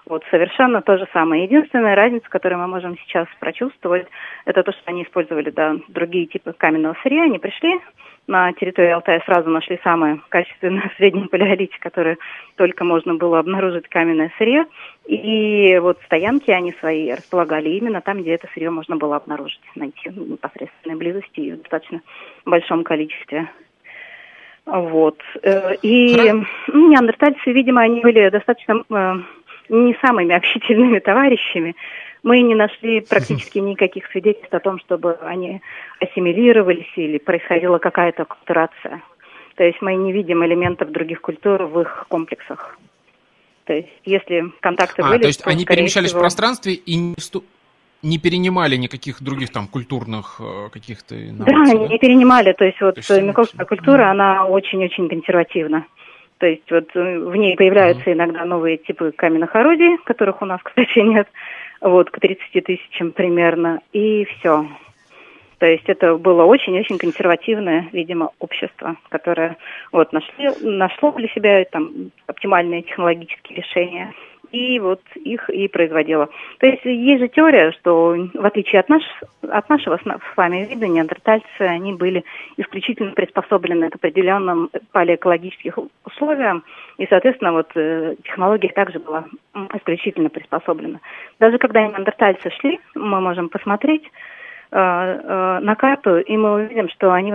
Вот совершенно то же самое. Единственная разница, которую мы можем сейчас прочувствовать, это то, что они использовали да, другие типы каменного сырья. Они пришли, на территории Алтая сразу нашли самое качественное в среднем палеолите, которое только можно было обнаружить каменное сырье. И вот стоянки они свои располагали именно там, где это сырье можно было обнаружить, найти в непосредственной близости и в достаточно большом количестве. Вот. Э, и ну, неандертальцы, видимо, они были достаточно э, не самыми общительными товарищами мы не нашли [laughs] практически никаких свидетельств о том, чтобы они ассимилировались или происходила какая-то культурация. То есть мы не видим элементов других культур в их комплексах. То есть если контакты а, были... то есть то, они перемещались всего... в пространстве и не, не перенимали никаких других там культурных э, каких-то... Да, да, не перенимали. То есть вот то есть, Миковская культура, она очень-очень консервативна. То есть вот э, в ней появляются иногда новые типы каменных орудий, которых у нас, [laughs] кстати, нет, вот к 30 тысячам примерно, и все. То есть это было очень-очень консервативное, видимо, общество, которое вот нашли, нашло для себя там оптимальные технологические решения и вот их и производила. То есть есть же теория, что в отличие от, наш, от нашего с вами вида, неандертальцы, они были исключительно приспособлены к определенным палеокологическим условиям, и, соответственно, вот э, технология также была исключительно приспособлена. Даже когда неандертальцы шли, мы можем посмотреть, э, э, на карту, и мы увидим, что они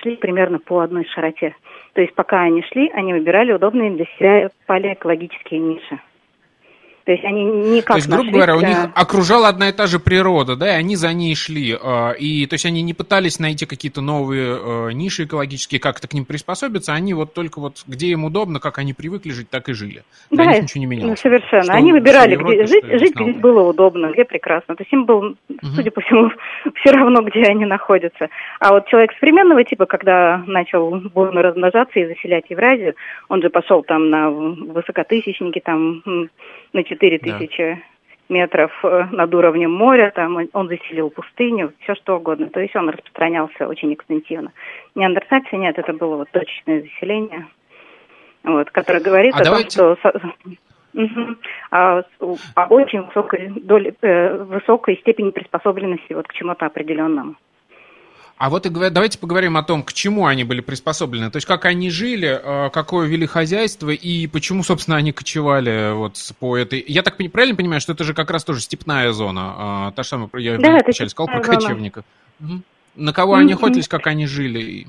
шли примерно по одной широте. То есть пока они шли, они выбирали удобные для себя палеокологические ниши. То есть они никак... То есть, грубо говоря, у них окружала одна и та же природа, да, и они за ней шли. А, и, то есть они не пытались найти какие-то новые а, ниши экологические, как-то к ним приспособиться, они вот только вот где им удобно, как они привыкли жить, так и жили. Для да, них ничего не менялось. Ну, совершенно. Что они выбирали, Европе, где жить, жить где было удобно, где прекрасно. То есть им было, угу. судя по всему, [laughs] все равно, где они находятся. А вот человек современного типа, когда начал бурно размножаться и заселять Евразию, он же пошел там на высокотысячники, там на 4 тысячи да. метров э, над уровнем моря, там он заселил пустыню, все что угодно. То есть он распространялся очень экстенсивно. Неандертальцы нет, это было вот точечное заселение, вот, которое говорит а о давайте... том, что Угу. А, а очень высокой доле, э, высокой степени приспособленности вот к чему-то определенному. А вот и давайте поговорим о том, к чему они были приспособлены. То есть, как они жили, э, какое вели хозяйство и почему, собственно, они кочевали вот по этой... Я так правильно понимаю, что это же как раз тоже степная зона. А, та же самая, я да, вначале сказал про зона. кочевников. Угу. На кого они охотились, как они жили?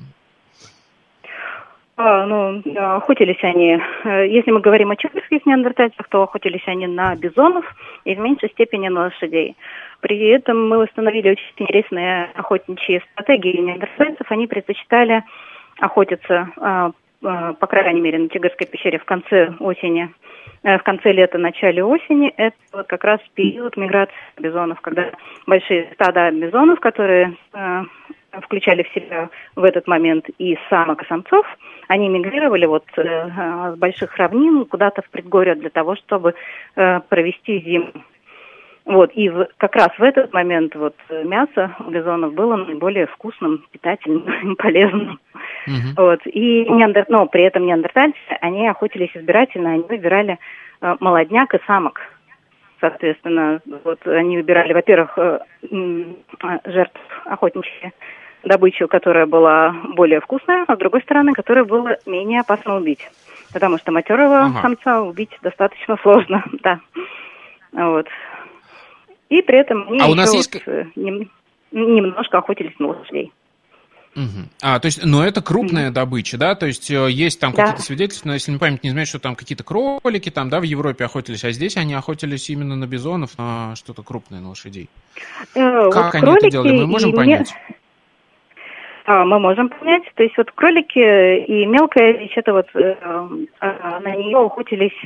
А, ну, охотились они, э, если мы говорим о чеховских неандертальцах, то охотились они на бизонов и в меньшей степени на лошадей. При этом мы установили очень интересные охотничьи стратегии неандертальцев. Они предпочитали охотиться, а, а, по крайней мере, на Тигрской пещере в конце осени, э, в конце лета, начале осени. Это вот как раз период миграции бизонов, когда большие стада бизонов, которые э, включали в себя в этот момент и самок и самцов, они мигрировали вот э, с больших равнин куда-то в предгорье для того, чтобы провести зиму. Вот, и в, как раз в этот момент вот мясо у бизонов было наиболее вкусным, питательным, [laughs] полезным. Uh-huh. Вот, и неандер... но при этом неандертальцы, они охотились избирательно, они выбирали э, молодняк и самок. Соответственно, вот они выбирали, во-первых, э, э, жертв охотничьи, добычу, которая была более вкусная, а с другой стороны, которая было менее опасно убить. Потому что матерого ага. самца убить достаточно [laughs] сложно, да. Вот. И при этом они а у нас есть... вот, э, нем, немножко охотились на лошадей. Угу. А, то есть, но это крупная добыча, да? То есть э, есть там да. какие-то свидетельства, но если не память не изменяет, что там какие-то кролики там, да, в Европе охотились, а здесь они охотились именно на бизонов, на что-то крупное, на лошадей. Э, как вот они это делали, мы можем понять? А, мы можем понять. То есть вот кролики и мелкая вещь, это вот э, э, на нее охотились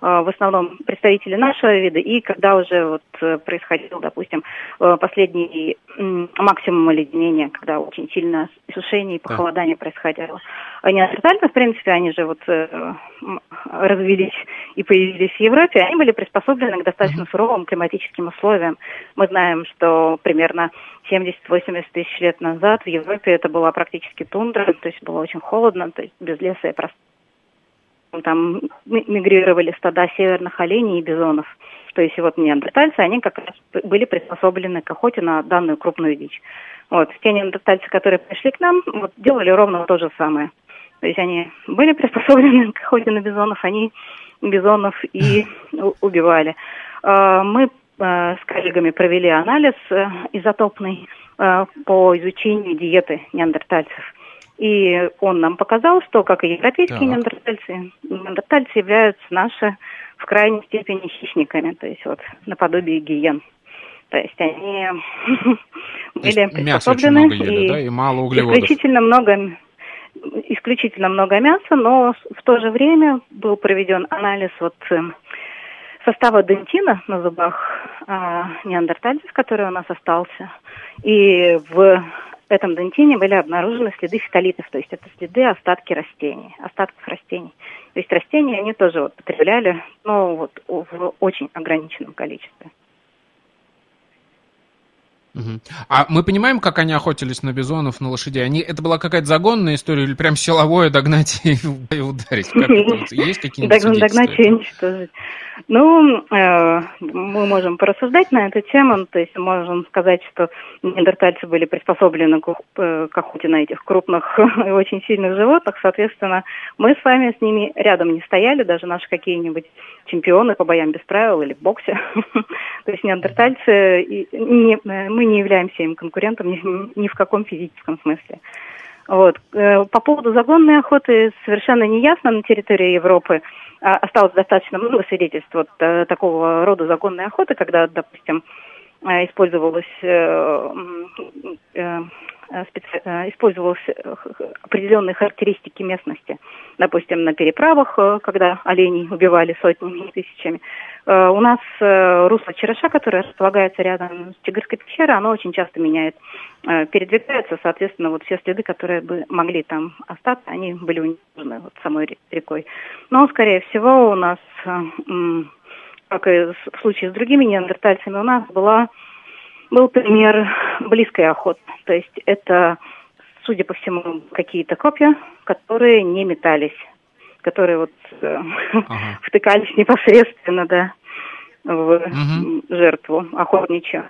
в основном представители нашего вида, и когда уже вот э, происходил, допустим, э, последний максимум оледенения, когда очень сильно сушение и похолодание да. происходило. Неандертальцы, в принципе, они же вот развелись и появились в Европе, они были приспособлены к достаточно суровым климатическим условиям. Мы знаем, что примерно 70-80 тысяч лет назад в Европе это была практически тундра, то есть было очень холодно, то есть без леса и пространства там мигрировали стада северных оленей и бизонов. То есть вот неандертальцы, они как раз были приспособлены к охоте на данную крупную дичь. Вот, те неандертальцы, которые пришли к нам, вот, делали ровно то же самое. То есть они были приспособлены к охоте на бизонов, они бизонов и [laughs] убивали. А, мы а, с коллегами провели анализ э, изотопный э, по изучению диеты неандертальцев. И он нам показал, что, как и европейские так. неандертальцы, неандертальцы являются наши в крайней степени хищниками, то есть вот наподобие гиен. То есть они [laughs] были приспособлены и, да, и мало углеводов. исключительно много исключительно много мяса, но в то же время был проведен анализ вот э, состава дентина на зубах а, неандертальцев, который у нас остался. И в в этом дентине были обнаружены следы фитолитов, то есть это следы остатки растений, остатков растений. То есть растения они тоже вот потребляли, но вот в очень ограниченном количестве. А мы понимаем, как они охотились на бизонов, на лошадей? Они, это была какая-то загонная история или прям силовое догнать [laughs] и, ударить? Как это? Есть [laughs] какие-нибудь Догнать и уничтожить. Ну, э, мы можем порассуждать на эту тему, то есть можем сказать, что неандертальцы были приспособлены к, э, к охоте на этих крупных [laughs] и очень сильных животных, соответственно, мы с вами с ними рядом не стояли, даже наши какие-нибудь чемпионы по боям без правил или в боксе. то есть неандертальцы, не, мы не являемся им конкурентом ни, [laughs] ни в каком физическом смысле. Вот. Э, по поводу загонной охоты совершенно не ясно на территории Европы. А, осталось достаточно много свидетельств вот э, такого рода законной охоты, когда, допустим, э, использовалась э, использовалась определенные характеристики местности. Допустим, на переправах, когда оленей убивали сотнями и тысячами, Э, у нас э, русло Череша, которое располагается рядом с Чигырской пещерой, оно очень часто меняет, э, передвигается, соответственно, вот все следы, которые бы могли там остаться, они были уничтожены вот самой рекой. Но, скорее всего, у нас, как и в случае с другими неандертальцами, у нас была, был пример близкой охоты. То есть это, судя по всему, какие-то копья, которые не метались которые вот ага. [laughs] втыкались непосредственно, да в угу. жертву охотничью.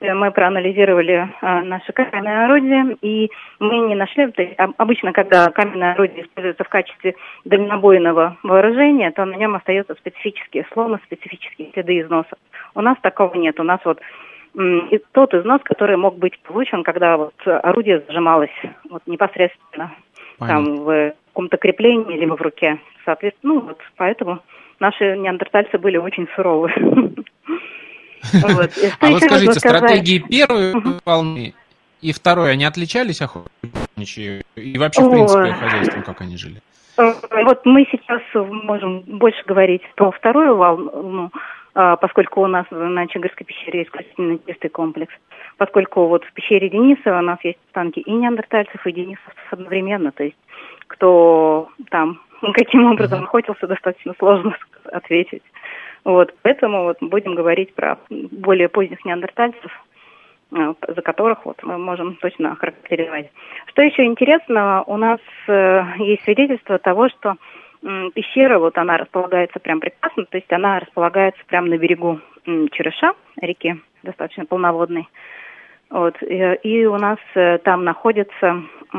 Мы проанализировали а, наше каменное орудие, и мы не нашли, то есть обычно, когда каменное орудие используется в качестве дальнобойного вооружения, то на нем остаются специфические сломы, специфические следы износа. У нас такого нет. У нас вот и тот износ, который мог быть получен, когда вот орудие зажималось вот непосредственно Понятно. там в каком-то креплении либо в руке. Соответственно, ну вот поэтому наши неандертальцы были очень суровы. [laughs] А вот скажите, стратегии первой волны и второй, они отличались охотничьи? И вообще, в принципе, хозяйством, как они жили? Э, вот мы сейчас можем больше говорить про вторую волну, поскольку у нас на Чигарской пещере искусственно чистый комплекс. Поскольку вот в пещере Денисова у нас есть останки и неандертальцев, и денисовцев одновременно. То есть кто там [laughs] каким образом охотился, достаточно сложно [laughs] ответить. Вот, поэтому вот будем говорить про более поздних неандертальцев, э, за которых вот мы можем точно характеризовать. Что еще интересно, у нас э, есть свидетельство того, что пещера, вот она располагается прям прекрасно, то есть она располагается прямо на берегу э, Череша, реки, достаточно полноводной. Вот, и, у нас э, там находятся э,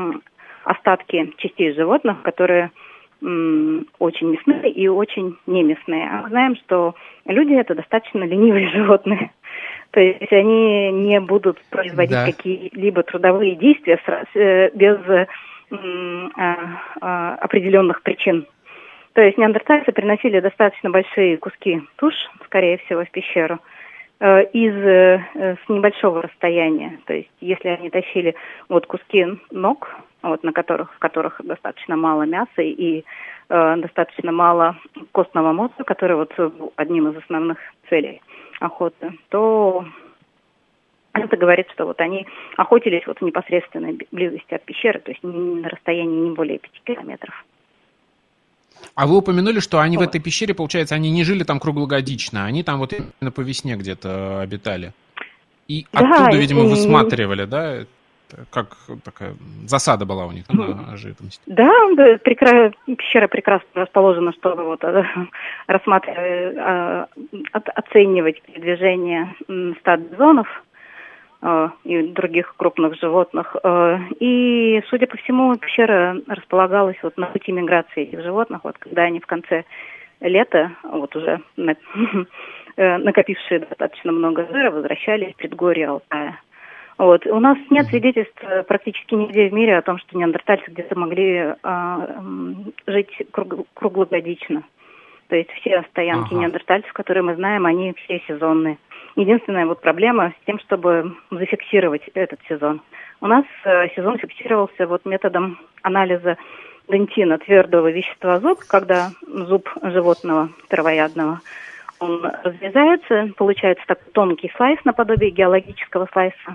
остатки частей животных, которые очень мясные и очень немясные. А мы знаем, что люди это достаточно ленивые [laughs] животные. То есть они не будут производить да. какие-либо трудовые действия э, без а, определенных причин. То есть неандертальцы приносили достаточно большие куски туш, скорее всего, в пещеру, э, из э, с небольшого расстояния. То есть если они тащили вот куски ног, вот, на которых, в которых достаточно мало мяса и э, достаточно мало костного мозга, который вот одним из основных целей охоты, то это говорит, что вот они охотились вот в непосредственной близости от пещеры, то есть на расстоянии не более пяти километров. А вы упомянули, что они в этой пещере, получается, они не жили там круглогодично, они там вот именно по весне где-то обитали. И да, оттуда, видимо, и... высматривали, да, как такая засада была у них на живность. Да, да прекра... пещера прекрасно расположена, чтобы вот э, рассматривать, э, оценивать передвижение стад бизонов э, и других крупных животных. И, судя по всему, пещера располагалась вот на пути миграции этих животных, вот когда они в конце лета, вот уже [laughs] накопившие достаточно много жира, возвращались в предгорье Алтая. Вот. У нас нет свидетельств э, практически нигде в мире о том, что неандертальцы где-то могли а, жить круг, круглогодично. То есть все стоянки ага. неандертальцев, которые мы знаем, они все сезонные. Единственная вот проблема с тем, чтобы зафиксировать этот сезон. У нас э, сезон фиксировался вот методом анализа дентина, твердого вещества зуб, когда зуб животного травоядного он разрезается, получается такой тонкий слайс наподобие геологического слайса,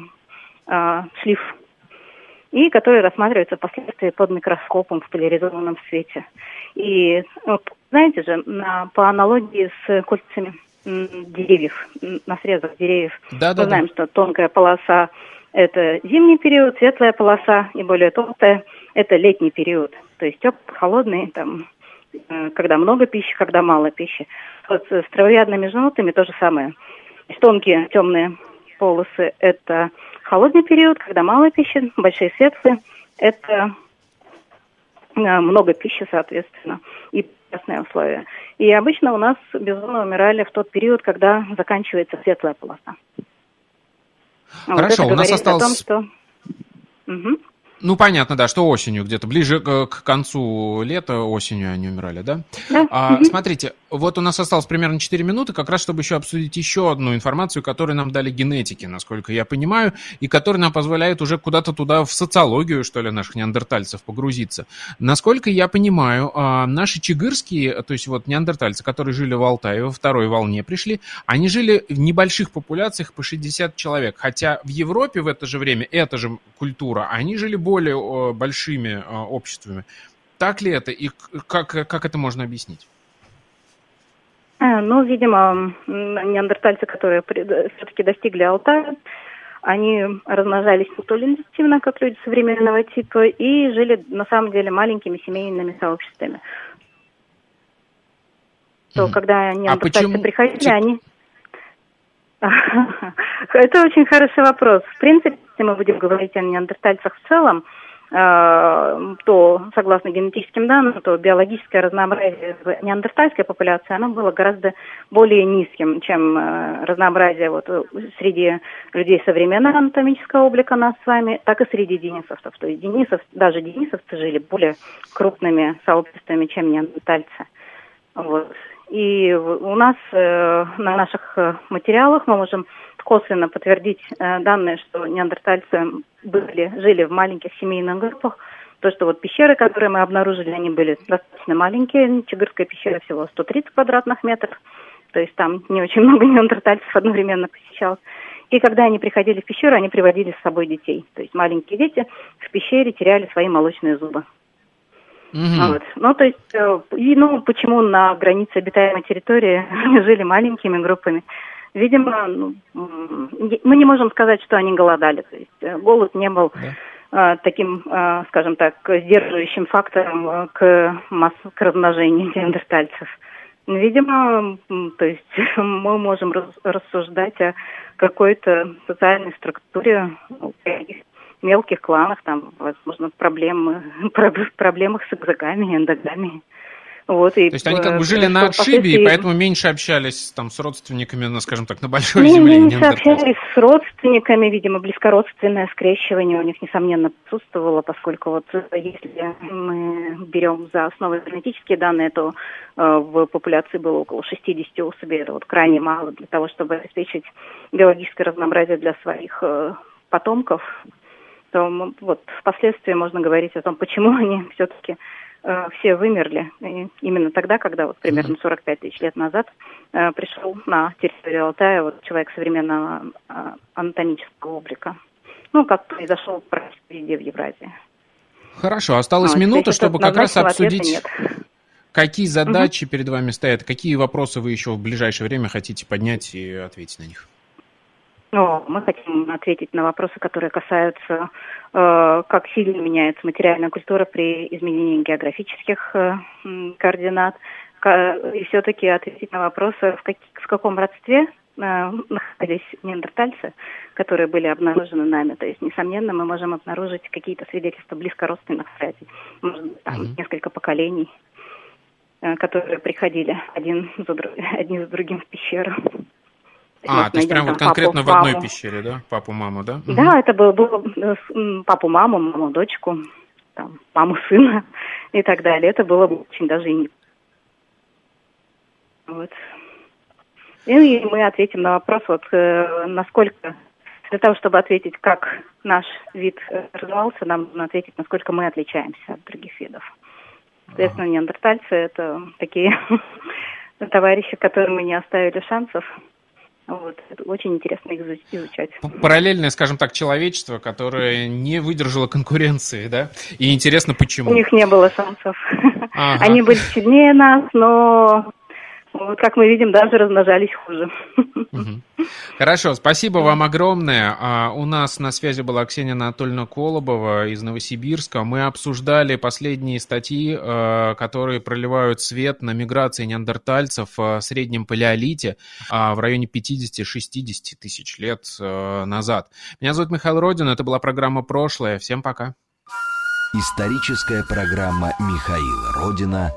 э, шлиф. и которые рассматриваются впоследствии под микроскопом в поляризованном свете. И знаете же, на, по аналогии с кольцами деревьев, на срезах деревьев, да, мы да, знаем, да. что тонкая полоса – это зимний период, светлая полоса и более толстая – это летний период. То есть теплый, холодный, там, э, когда много пищи, когда мало пищи. Вот с травоядными женотами то же самое. Тонкие темные полосы – это холодный период, когда мало пищи, большие светлые – это много пищи, соответственно, и прекрасные условия. И обычно у нас безумно умирали в тот период, когда заканчивается светлая полоса. Хорошо, вот у нас осталось... О том, что... Угу. Ну, понятно, да, что осенью, где-то ближе к, к концу лета, осенью они умирали, да? Да. А, угу. Смотрите, вот у нас осталось примерно 4 минуты, как раз чтобы еще обсудить еще одну информацию, которую нам дали генетики, насколько я понимаю, и которая нам позволяет уже куда-то туда, в социологию, что ли, наших неандертальцев погрузиться. Насколько я понимаю, а, наши чигырские, то есть вот неандертальцы, которые жили в Алтае, во второй волне пришли, они жили в небольших популяциях по 60 человек, хотя в Европе в это же время, эта же культура, они жили более большими а, обществами. Так ли это и как, как это можно объяснить? Э, ну, видимо, неандертальцы, которые все-таки достигли Алтая, они размножались не столь интенсивно, как люди современного типа, и жили на самом деле маленькими семейными сообществами. То, mm. когда а неандертальцы а почему... приходили, они... [laughs] Это очень хороший вопрос. В принципе, если мы будем говорить о неандертальцах в целом, э, то, согласно генетическим данным, то биологическое разнообразие в неандертальской популяции, оно было гораздо более низким, чем э, разнообразие вот среди людей современного анатомического облика нас с вами, так и среди денисовцев. То есть денисов, даже денисовцы жили более крупными сообществами, чем неандертальцы. Вот. И у нас э, на наших материалах мы можем косвенно подтвердить э, данные, что неандертальцы были, жили в маленьких семейных группах. То, что вот пещеры, которые мы обнаружили, они были достаточно маленькие. Чигырская пещера всего 130 квадратных метров. То есть там не очень [laughs] много неандертальцев одновременно посещалось. И когда они приходили в пещеру, они приводили с собой детей. То есть маленькие дети в пещере теряли свои молочные зубы. Mm-hmm. Вот. Ну, то есть, э, и, ну, почему на границе обитаемой территории [laughs] жили маленькими группами? Видимо, ну, мы не можем сказать, что они голодали. То есть э, голод не был да. э, таким, скажем так, сдерживающим фактором к, масс... к размножению неандертальцев. Видимо, то есть [laughs] мы можем рассуждать о какой-то социальной структуре, мелких кланах, там, возможно, проблемы, [laughs] проблемах с экзогамией, эндогамией. Вот, и, То есть они как бы жили на отшибе, и поэтому меньше общались там с родственниками, ну, скажем так, на большой не, земле. Меньше общались с родственниками, видимо, близкородственное скрещивание у них, несомненно, присутствовало, поскольку вот э, если мы берем за основу генетические данные, то э, в популяции было около 60 особей, это вот крайне мало для того, чтобы обеспечить биологическое разнообразие для своих э, потомков, то вот впоследствии можно говорить о том, почему [laughs] они все-таки Э, все вымерли. И именно тогда, когда вот примерно 45 тысяч лет назад э, пришел на территорию Алтая вот человек современного э, анатомического облика. Ну, как произошел практически везде в Евразии. Хорошо, осталась а, минута, чтобы как раз обсудить, какие задачи угу. перед вами стоят, какие вопросы вы еще в ближайшее время хотите поднять и ответить на них. Но мы хотим ответить на вопросы, которые касаются, э, как сильно меняется материальная культура при изменении географических э, координат, и все-таки ответить на вопросы, в, как, в каком родстве э, находились неандертальцы, которые были обнаружены нами. То есть, несомненно, мы можем обнаружить какие-то свидетельства близкородственных связей, может быть, там mm-hmm. несколько поколений, э, которые приходили один за, [laughs] одни за другим в пещеру. А, то есть прям вот конкретно папу, в одной маму. пещере, да? Папу, маму, да? Да, угу. это было, было э, папу, маму, маму, дочку, там, маму, сына и так далее. Это было очень даже и не... Вот. И мы ответим на вопрос, вот, э, насколько, для того, чтобы ответить, как наш вид э, развивался, нам нужно ответить, насколько мы отличаемся от других видов. Соответственно, неандертальцы – это такие [laughs] товарищи, которым мы не оставили шансов Вот. Это очень интересно их изучать. Параллельное, скажем так, человечество, которое не выдержало конкуренции, да? И интересно, почему. У них не было шансов. Ага. Они были сильнее нас, но вот как мы видим, даже размножались хуже. Хорошо, спасибо вам огромное. А, у нас на связи была Ксения Анатольевна Колобова из Новосибирска. Мы обсуждали последние статьи, а, которые проливают свет на миграции неандертальцев в среднем палеолите а, в районе 50-60 тысяч лет назад. Меня зовут Михаил Родин, это была программа «Прошлое». Всем пока. Историческая программа Михаила Родина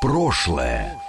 «Прошлое».